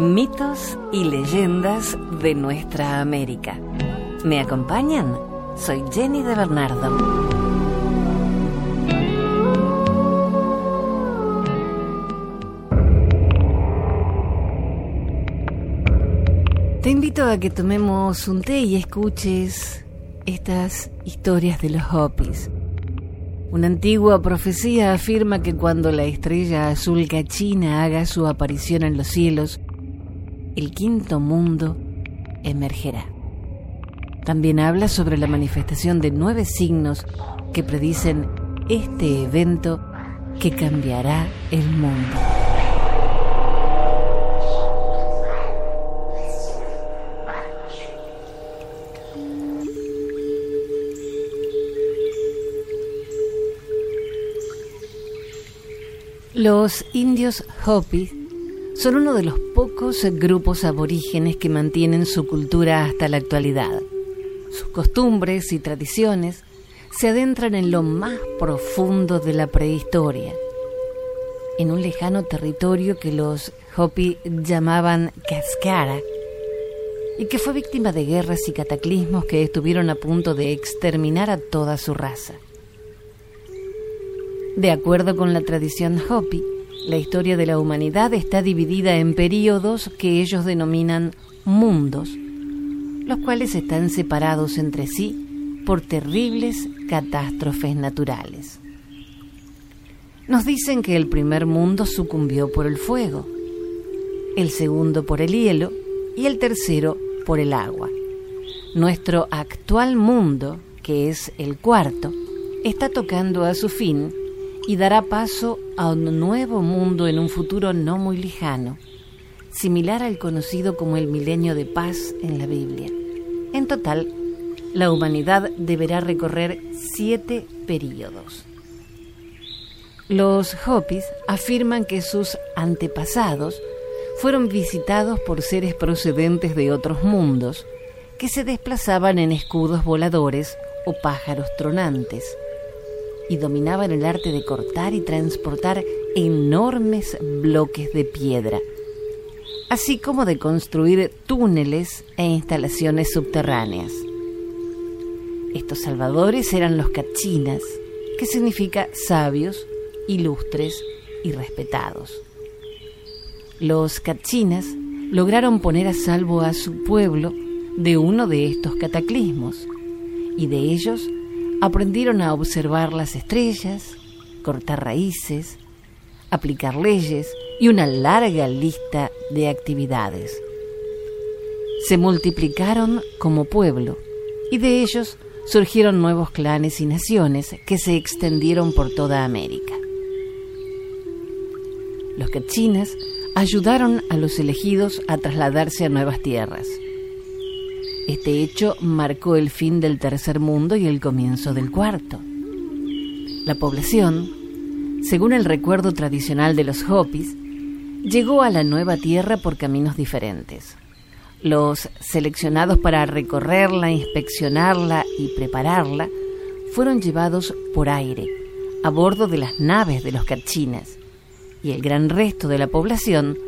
Mitos y leyendas de nuestra América. ¿Me acompañan? Soy Jenny de Bernardo. Te invito a que tomemos un té y escuches estas historias de los Hopis. Una antigua profecía afirma que cuando la estrella azul cachina haga su aparición en los cielos, el quinto mundo emergerá. También habla sobre la manifestación de nueve signos que predicen este evento que cambiará el mundo. Los indios Hopi son uno de los pocos grupos aborígenes que mantienen su cultura hasta la actualidad. Sus costumbres y tradiciones se adentran en lo más profundo de la prehistoria, en un lejano territorio que los Hopi llamaban Cascara, y que fue víctima de guerras y cataclismos que estuvieron a punto de exterminar a toda su raza. De acuerdo con la tradición Hopi, la historia de la humanidad está dividida en períodos que ellos denominan mundos, los cuales están separados entre sí por terribles catástrofes naturales. Nos dicen que el primer mundo sucumbió por el fuego, el segundo por el hielo y el tercero por el agua. Nuestro actual mundo, que es el cuarto, está tocando a su fin y dará paso a un nuevo mundo en un futuro no muy lejano, similar al conocido como el milenio de paz en la Biblia. En total, la humanidad deberá recorrer siete períodos. Los Hopis afirman que sus antepasados fueron visitados por seres procedentes de otros mundos que se desplazaban en escudos voladores o pájaros tronantes y dominaban el arte de cortar y transportar enormes bloques de piedra, así como de construir túneles e instalaciones subterráneas. Estos salvadores eran los cachinas, que significa sabios, ilustres y respetados. Los cachinas lograron poner a salvo a su pueblo de uno de estos cataclismos, y de ellos aprendieron a observar las estrellas, cortar raíces, aplicar leyes y una larga lista de actividades. Se multiplicaron como pueblo y de ellos surgieron nuevos clanes y naciones que se extendieron por toda América. Los cachinas ayudaron a los elegidos a trasladarse a nuevas tierras este hecho marcó el fin del tercer mundo y el comienzo del cuarto. La población, según el recuerdo tradicional de los Hopis, llegó a la nueva tierra por caminos diferentes. Los seleccionados para recorrerla, inspeccionarla y prepararla fueron llevados por aire, a bordo de las naves de los cachinas, y el gran resto de la población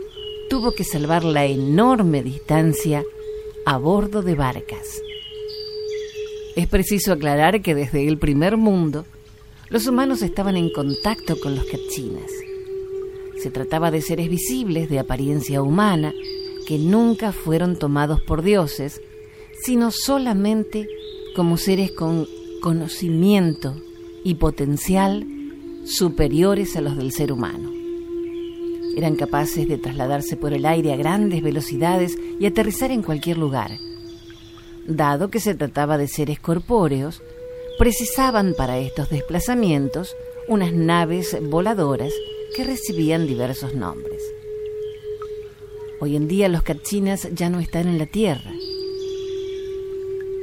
tuvo que salvar la enorme distancia a bordo de barcas. Es preciso aclarar que desde el primer mundo los humanos estaban en contacto con los cachinas. Se trataba de seres visibles de apariencia humana que nunca fueron tomados por dioses, sino solamente como seres con conocimiento y potencial superiores a los del ser humano. Eran capaces de trasladarse por el aire a grandes velocidades y aterrizar en cualquier lugar. Dado que se trataba de seres corpóreos, precisaban para estos desplazamientos unas naves voladoras que recibían diversos nombres. Hoy en día los cachinas ya no están en la Tierra.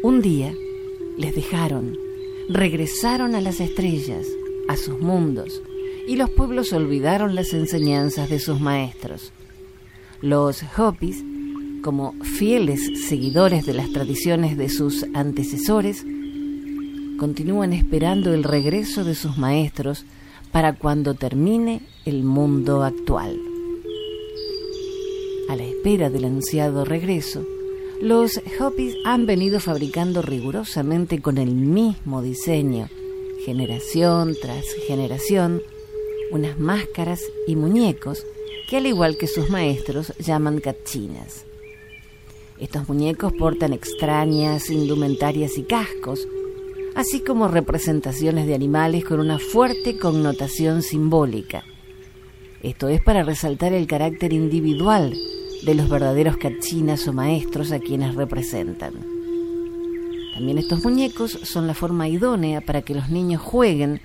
Un día les dejaron, regresaron a las estrellas, a sus mundos, y los pueblos olvidaron las enseñanzas de sus maestros. Los Hopis, como fieles seguidores de las tradiciones de sus antecesores, continúan esperando el regreso de sus maestros para cuando termine el mundo actual. A la espera del ansiado regreso, los Hopis han venido fabricando rigurosamente con el mismo diseño, generación tras generación, unas máscaras y muñecos que al igual que sus maestros llaman cachinas. Estos muñecos portan extrañas indumentarias y cascos, así como representaciones de animales con una fuerte connotación simbólica. Esto es para resaltar el carácter individual de los verdaderos cachinas o maestros a quienes representan. También estos muñecos son la forma idónea para que los niños jueguen,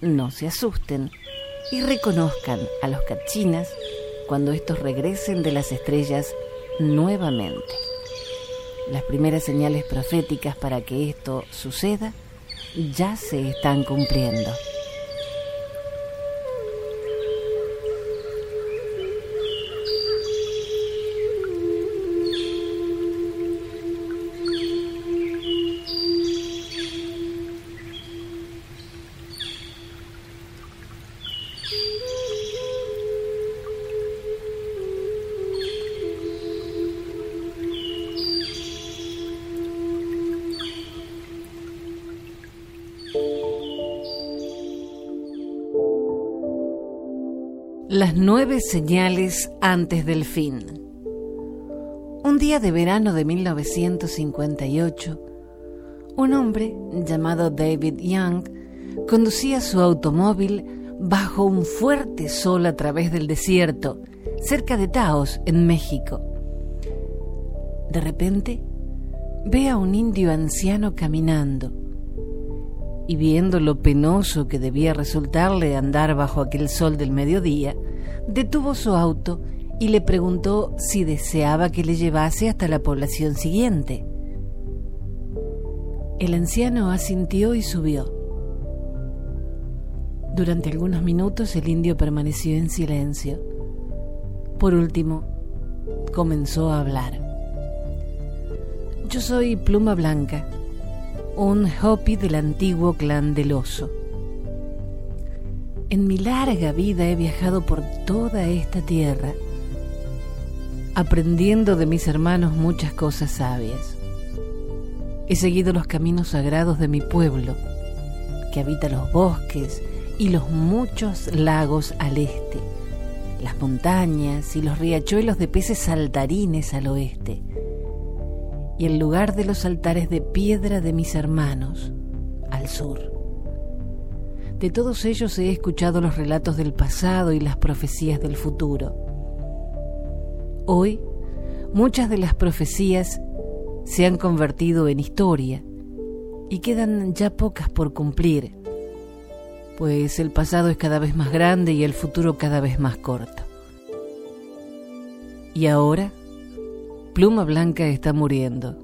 no se asusten y reconozcan a los cachinas cuando estos regresen de las estrellas nuevamente. Las primeras señales proféticas para que esto suceda ya se están cumpliendo. Las nueve señales antes del fin. Un día de verano de 1958, un hombre llamado David Young conducía su automóvil bajo un fuerte sol a través del desierto, cerca de Taos, en México. De repente, ve a un indio anciano caminando y viendo lo penoso que debía resultarle andar bajo aquel sol del mediodía, detuvo su auto y le preguntó si deseaba que le llevase hasta la población siguiente. El anciano asintió y subió. Durante algunos minutos el indio permaneció en silencio. Por último, comenzó a hablar. Yo soy Pluma Blanca, un Hopi del antiguo clan del oso. En mi larga vida he viajado por toda esta tierra, aprendiendo de mis hermanos muchas cosas sabias. He seguido los caminos sagrados de mi pueblo, que habita los bosques y los muchos lagos al este, las montañas y los riachuelos de peces saltarines al oeste y el lugar de los altares de piedra de mis hermanos, al sur. De todos ellos he escuchado los relatos del pasado y las profecías del futuro. Hoy, muchas de las profecías se han convertido en historia y quedan ya pocas por cumplir, pues el pasado es cada vez más grande y el futuro cada vez más corto. Y ahora, Pluma Blanca está muriendo.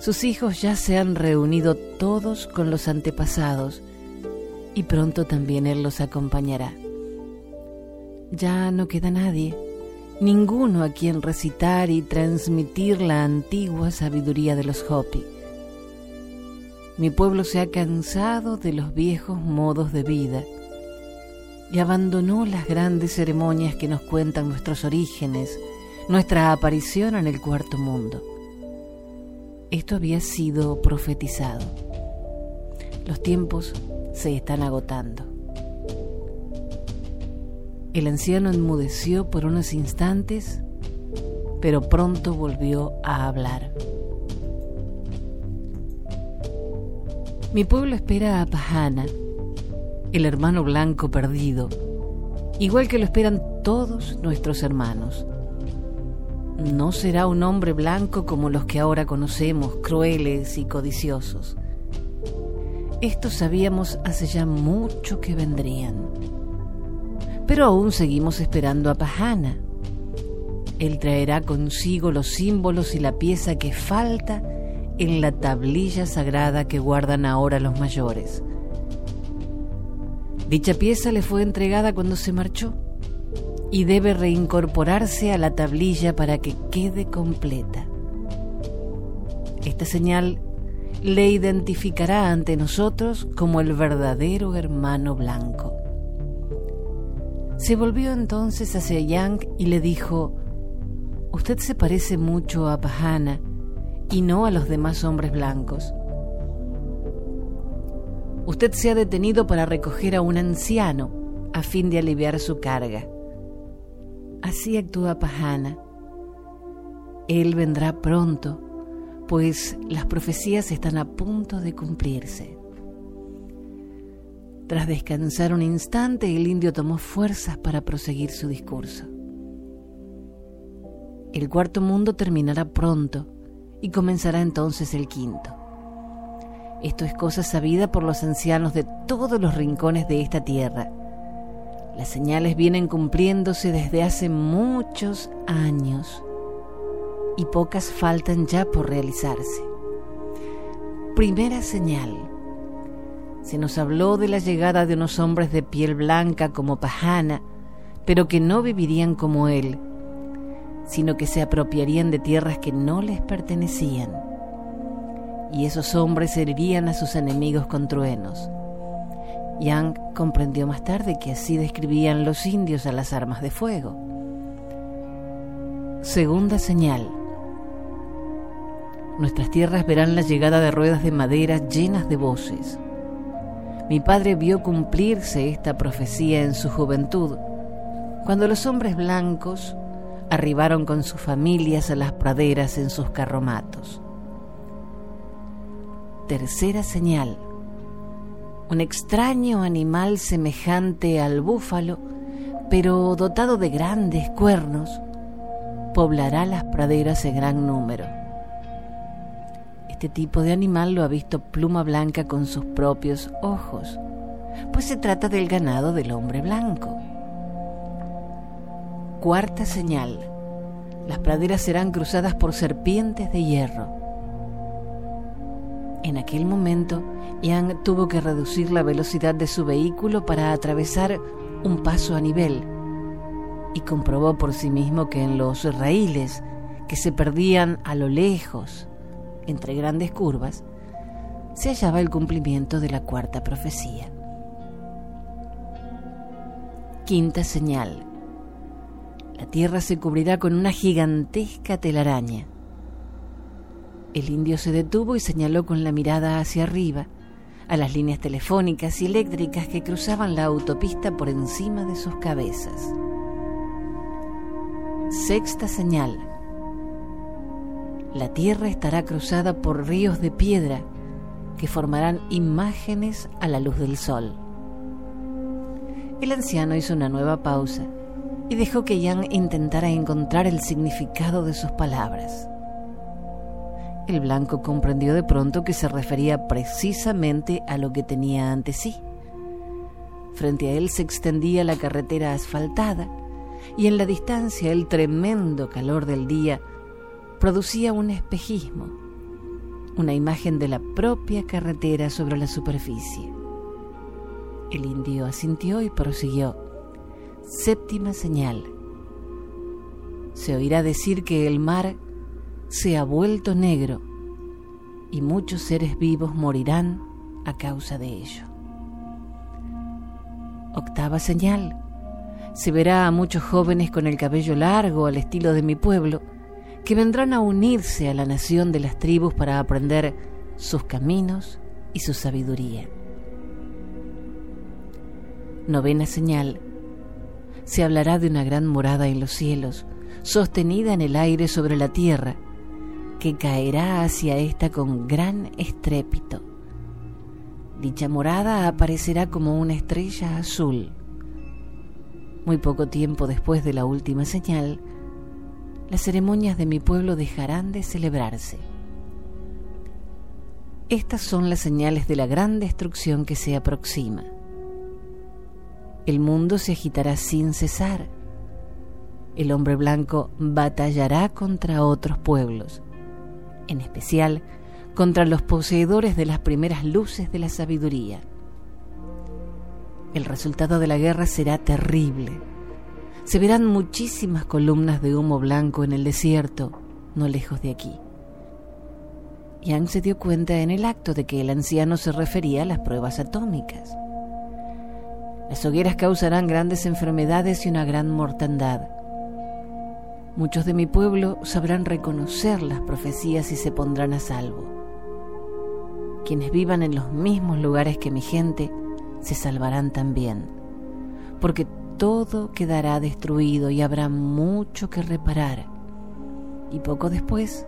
Sus hijos ya se han reunido todos con los antepasados y pronto también él los acompañará. Ya no queda nadie, ninguno a quien recitar y transmitir la antigua sabiduría de los Hopi. Mi pueblo se ha cansado de los viejos modos de vida y abandonó las grandes ceremonias que nos cuentan nuestros orígenes, nuestra aparición en el cuarto mundo. Esto había sido profetizado. Los tiempos se están agotando. El anciano enmudeció por unos instantes, pero pronto volvió a hablar. Mi pueblo espera a Pajana, el hermano blanco perdido, igual que lo esperan todos nuestros hermanos. No será un hombre blanco como los que ahora conocemos, crueles y codiciosos. Esto sabíamos hace ya mucho que vendrían. Pero aún seguimos esperando a Pajana. Él traerá consigo los símbolos y la pieza que falta en la tablilla sagrada que guardan ahora los mayores. Dicha pieza le fue entregada cuando se marchó y debe reincorporarse a la tablilla para que quede completa. Esta señal le identificará ante nosotros como el verdadero hermano blanco. Se volvió entonces hacia Yang y le dijo, Usted se parece mucho a Pahana y no a los demás hombres blancos. Usted se ha detenido para recoger a un anciano a fin de aliviar su carga. Así actúa Pahana. Él vendrá pronto, pues las profecías están a punto de cumplirse. Tras descansar un instante, el indio tomó fuerzas para proseguir su discurso. El cuarto mundo terminará pronto y comenzará entonces el quinto. Esto es cosa sabida por los ancianos de todos los rincones de esta tierra. Las señales vienen cumpliéndose desde hace muchos años y pocas faltan ya por realizarse. Primera señal. Se nos habló de la llegada de unos hombres de piel blanca como Pajana, pero que no vivirían como él sino que se apropiarían de tierras que no les pertenecían. Y esos hombres herirían a sus enemigos con truenos. Yang comprendió más tarde que así describían los indios a las armas de fuego. Segunda señal. Nuestras tierras verán la llegada de ruedas de madera llenas de voces. Mi padre vio cumplirse esta profecía en su juventud, cuando los hombres blancos arribaron con sus familias a las praderas en sus carromatos. Tercera señal. Un extraño animal semejante al búfalo, pero dotado de grandes cuernos, poblará las praderas en gran número. Este tipo de animal lo ha visto Pluma Blanca con sus propios ojos, pues se trata del ganado del hombre blanco. Cuarta señal. Las praderas serán cruzadas por serpientes de hierro. En aquel momento, Yang tuvo que reducir la velocidad de su vehículo para atravesar un paso a nivel y comprobó por sí mismo que en los raíles que se perdían a lo lejos entre grandes curvas se hallaba el cumplimiento de la cuarta profecía. Quinta señal la tierra se cubrirá con una gigantesca telaraña. El indio se detuvo y señaló con la mirada hacia arriba a las líneas telefónicas y eléctricas que cruzaban la autopista por encima de sus cabezas. Sexta señal. La tierra estará cruzada por ríos de piedra que formarán imágenes a la luz del sol. El anciano hizo una nueva pausa y dejó que Jan intentara encontrar el significado de sus palabras. El blanco comprendió de pronto que se refería precisamente a lo que tenía ante sí. Frente a él se extendía la carretera asfaltada y en la distancia el tremendo calor del día producía un espejismo, una imagen de la propia carretera sobre la superficie. El indio asintió y prosiguió. Séptima señal. Se oirá decir que el mar se ha vuelto negro y muchos seres vivos morirán a causa de ello. Octava señal. Se verá a muchos jóvenes con el cabello largo al estilo de mi pueblo que vendrán a unirse a la nación de las tribus para aprender sus caminos y su sabiduría. Novena señal se hablará de una gran morada en los cielos, sostenida en el aire sobre la tierra, que caerá hacia ésta con gran estrépito. Dicha morada aparecerá como una estrella azul. Muy poco tiempo después de la última señal, las ceremonias de mi pueblo dejarán de celebrarse. Estas son las señales de la gran destrucción que se aproxima el mundo se agitará sin cesar. El hombre blanco batallará contra otros pueblos, en especial contra los poseedores de las primeras luces de la sabiduría. El resultado de la guerra será terrible. Se verán muchísimas columnas de humo blanco en el desierto, no lejos de aquí. Yang se dio cuenta en el acto de que el anciano se refería a las pruebas atómicas. Las hogueras causarán grandes enfermedades y una gran mortandad. Muchos de mi pueblo sabrán reconocer las profecías y se pondrán a salvo. Quienes vivan en los mismos lugares que mi gente se salvarán también, porque todo quedará destruido y habrá mucho que reparar. Y poco después,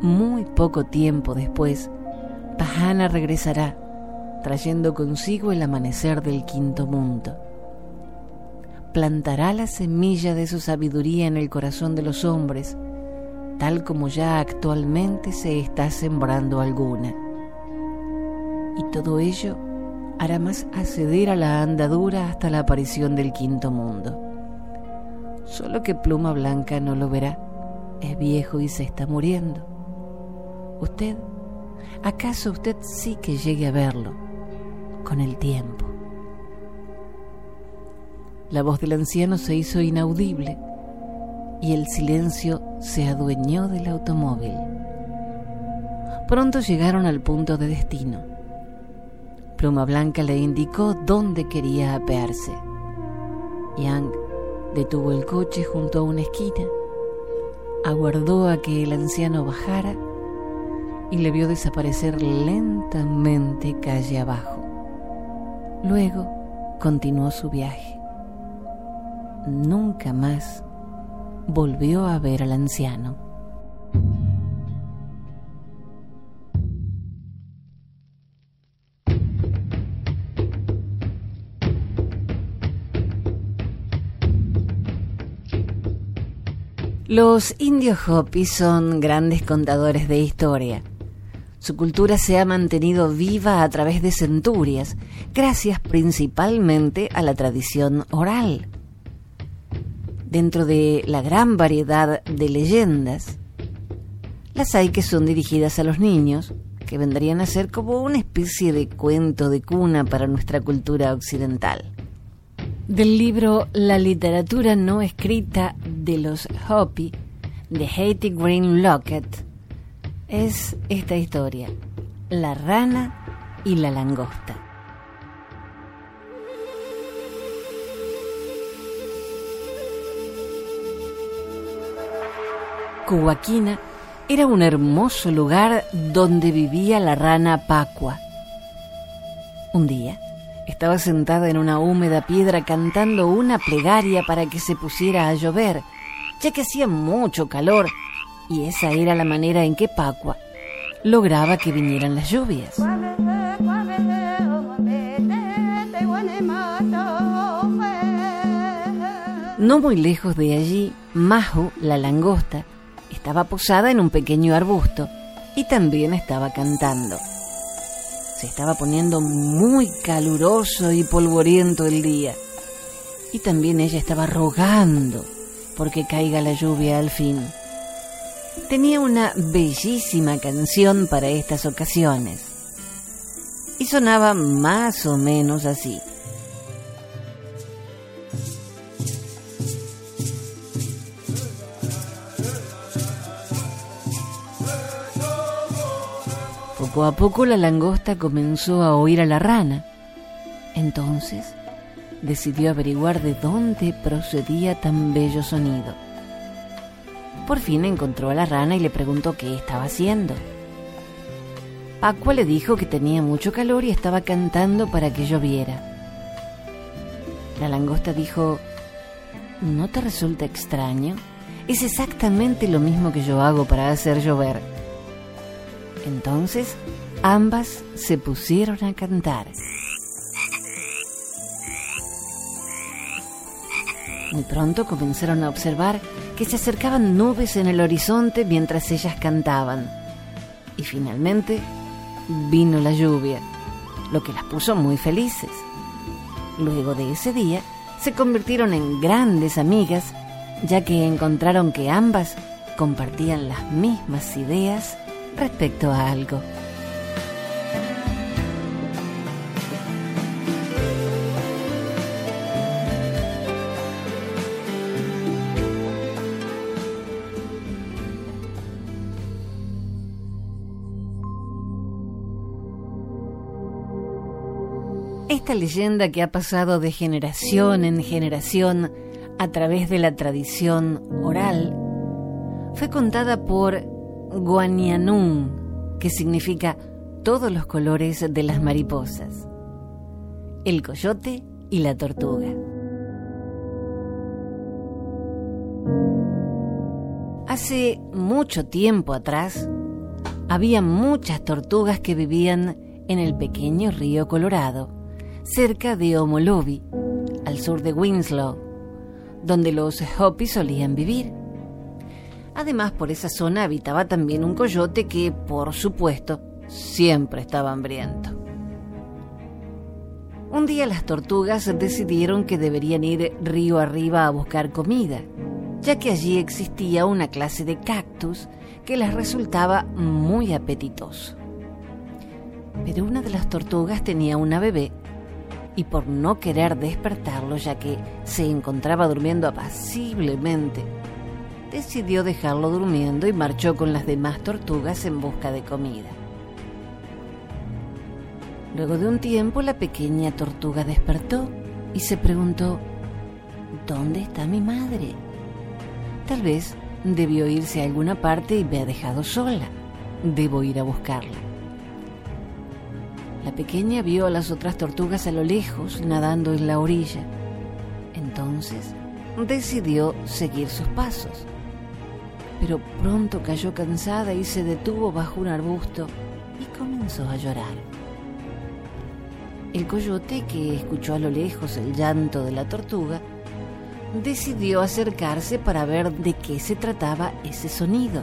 muy poco tiempo después, Pahana regresará, trayendo consigo el amanecer del quinto mundo plantará la semilla de su sabiduría en el corazón de los hombres, tal como ya actualmente se está sembrando alguna. Y todo ello hará más acceder a la andadura hasta la aparición del quinto mundo. Solo que Pluma Blanca no lo verá, es viejo y se está muriendo. Usted, ¿acaso usted sí que llegue a verlo con el tiempo? La voz del anciano se hizo inaudible y el silencio se adueñó del automóvil. Pronto llegaron al punto de destino. Pluma Blanca le indicó dónde quería apearse. Yang detuvo el coche junto a una esquina, aguardó a que el anciano bajara y le vio desaparecer lentamente calle abajo. Luego continuó su viaje nunca más volvió a ver al anciano. Los indios Hopi son grandes contadores de historia. Su cultura se ha mantenido viva a través de centurias, gracias principalmente a la tradición oral dentro de la gran variedad de leyendas, las hay que son dirigidas a los niños, que vendrían a ser como una especie de cuento de cuna para nuestra cultura occidental. Del libro La literatura no escrita de los Hopi, de Haiti Green Lockett, es esta historia, La rana y la langosta. Cubaquina era un hermoso lugar donde vivía la rana Pacua. Un día estaba sentada en una húmeda piedra cantando una plegaria para que se pusiera a llover, ya que hacía mucho calor y esa era la manera en que Pacua lograba que vinieran las lluvias. No muy lejos de allí, Majo, la langosta, estaba posada en un pequeño arbusto y también estaba cantando. Se estaba poniendo muy caluroso y polvoriento el día. Y también ella estaba rogando porque caiga la lluvia al fin. Tenía una bellísima canción para estas ocasiones. Y sonaba más o menos así. Poco a poco la langosta comenzó a oír a la rana. Entonces decidió averiguar de dónde procedía tan bello sonido. Por fin encontró a la rana y le preguntó qué estaba haciendo. Pacua le dijo que tenía mucho calor y estaba cantando para que lloviera. La langosta dijo, ¿no te resulta extraño? Es exactamente lo mismo que yo hago para hacer llover. Entonces ambas se pusieron a cantar. Muy pronto comenzaron a observar que se acercaban nubes en el horizonte mientras ellas cantaban. Y finalmente vino la lluvia, lo que las puso muy felices. Luego de ese día, se convirtieron en grandes amigas, ya que encontraron que ambas compartían las mismas ideas respecto a algo. Esta leyenda que ha pasado de generación en generación a través de la tradición oral, fue contada por Guanianun, que significa todos los colores de las mariposas, el coyote y la tortuga. Hace mucho tiempo atrás, había muchas tortugas que vivían en el pequeño río Colorado, cerca de Omolobi, al sur de Winslow, donde los Hopi solían vivir. Además, por esa zona habitaba también un coyote que, por supuesto, siempre estaba hambriento. Un día las tortugas decidieron que deberían ir río arriba a buscar comida, ya que allí existía una clase de cactus que les resultaba muy apetitoso. Pero una de las tortugas tenía una bebé y por no querer despertarlo ya que se encontraba durmiendo apaciblemente, decidió dejarlo durmiendo y marchó con las demás tortugas en busca de comida. Luego de un tiempo la pequeña tortuga despertó y se preguntó, ¿dónde está mi madre? Tal vez debió irse a alguna parte y me ha dejado sola. Debo ir a buscarla. La pequeña vio a las otras tortugas a lo lejos nadando en la orilla. Entonces decidió seguir sus pasos. Pero pronto cayó cansada y se detuvo bajo un arbusto y comenzó a llorar. El coyote, que escuchó a lo lejos el llanto de la tortuga, decidió acercarse para ver de qué se trataba ese sonido.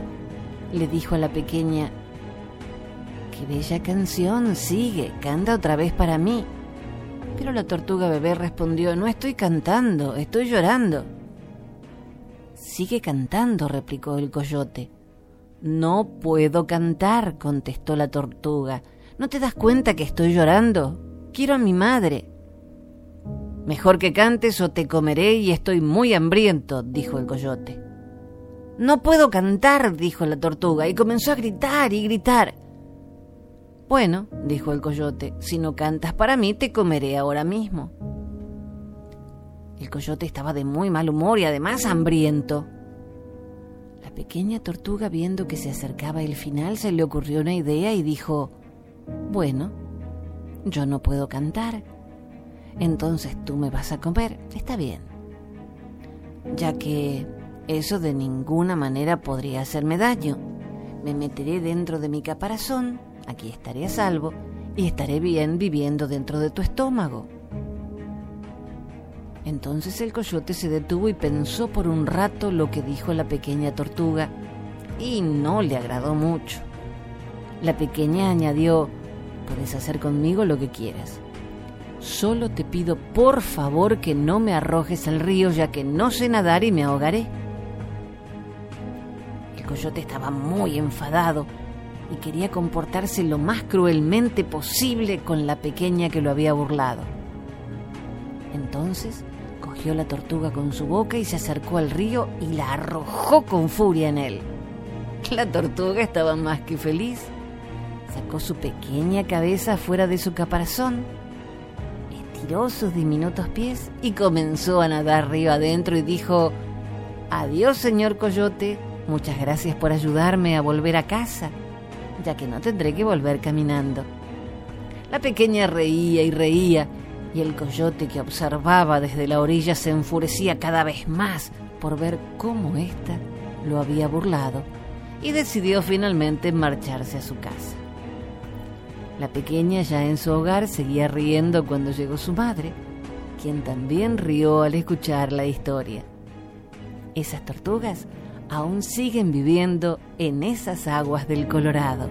Le dijo a la pequeña, Qué bella canción, sigue, canta otra vez para mí. Pero la tortuga bebé respondió, No estoy cantando, estoy llorando. Sigue cantando, replicó el coyote. No puedo cantar, contestó la tortuga. ¿No te das cuenta que estoy llorando? Quiero a mi madre. Mejor que cantes o te comeré y estoy muy hambriento, dijo el coyote. No puedo cantar, dijo la tortuga, y comenzó a gritar y gritar. Bueno, dijo el coyote, si no cantas para mí, te comeré ahora mismo. El coyote estaba de muy mal humor y además hambriento. La pequeña tortuga, viendo que se acercaba el final, se le ocurrió una idea y dijo, Bueno, yo no puedo cantar, entonces tú me vas a comer, está bien, ya que eso de ninguna manera podría hacerme daño. Me meteré dentro de mi caparazón aquí estaré a salvo y estaré bien viviendo dentro de tu estómago. Entonces el coyote se detuvo y pensó por un rato lo que dijo la pequeña tortuga y no le agradó mucho. La pequeña añadió, puedes hacer conmigo lo que quieras. Solo te pido por favor que no me arrojes al río ya que no sé nadar y me ahogaré. El coyote estaba muy enfadado y quería comportarse lo más cruelmente posible con la pequeña que lo había burlado. Entonces cogió la tortuga con su boca y se acercó al río y la arrojó con furia en él. La tortuga estaba más que feliz. Sacó su pequeña cabeza fuera de su caparazón, estiró sus diminutos pies y comenzó a nadar río adentro y dijo, Adiós, señor Coyote, muchas gracias por ayudarme a volver a casa ya que no tendré que volver caminando. La pequeña reía y reía, y el coyote que observaba desde la orilla se enfurecía cada vez más por ver cómo ésta lo había burlado y decidió finalmente marcharse a su casa. La pequeña ya en su hogar seguía riendo cuando llegó su madre, quien también rió al escuchar la historia. Esas tortugas aún siguen viviendo en esas aguas del Colorado.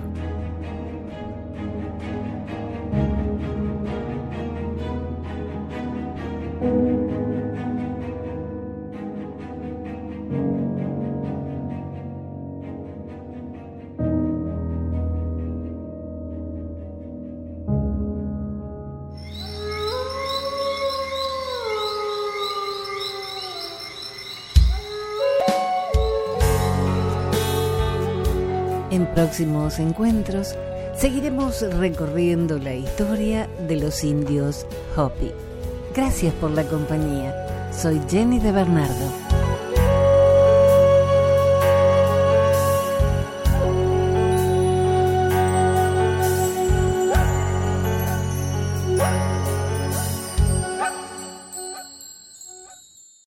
Próximos encuentros seguiremos recorriendo la historia de los indios Hopi. Gracias por la compañía. Soy Jenny de Bernardo